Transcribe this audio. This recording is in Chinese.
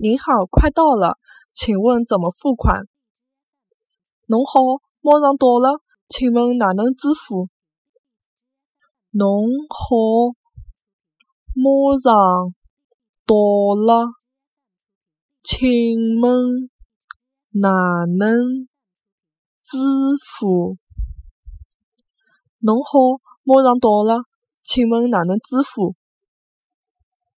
您好快到了请问怎么付款？侬好马上到了请问哪能支付？侬好马上到了请问哪能支付？侬好马上到了请问哪能支付？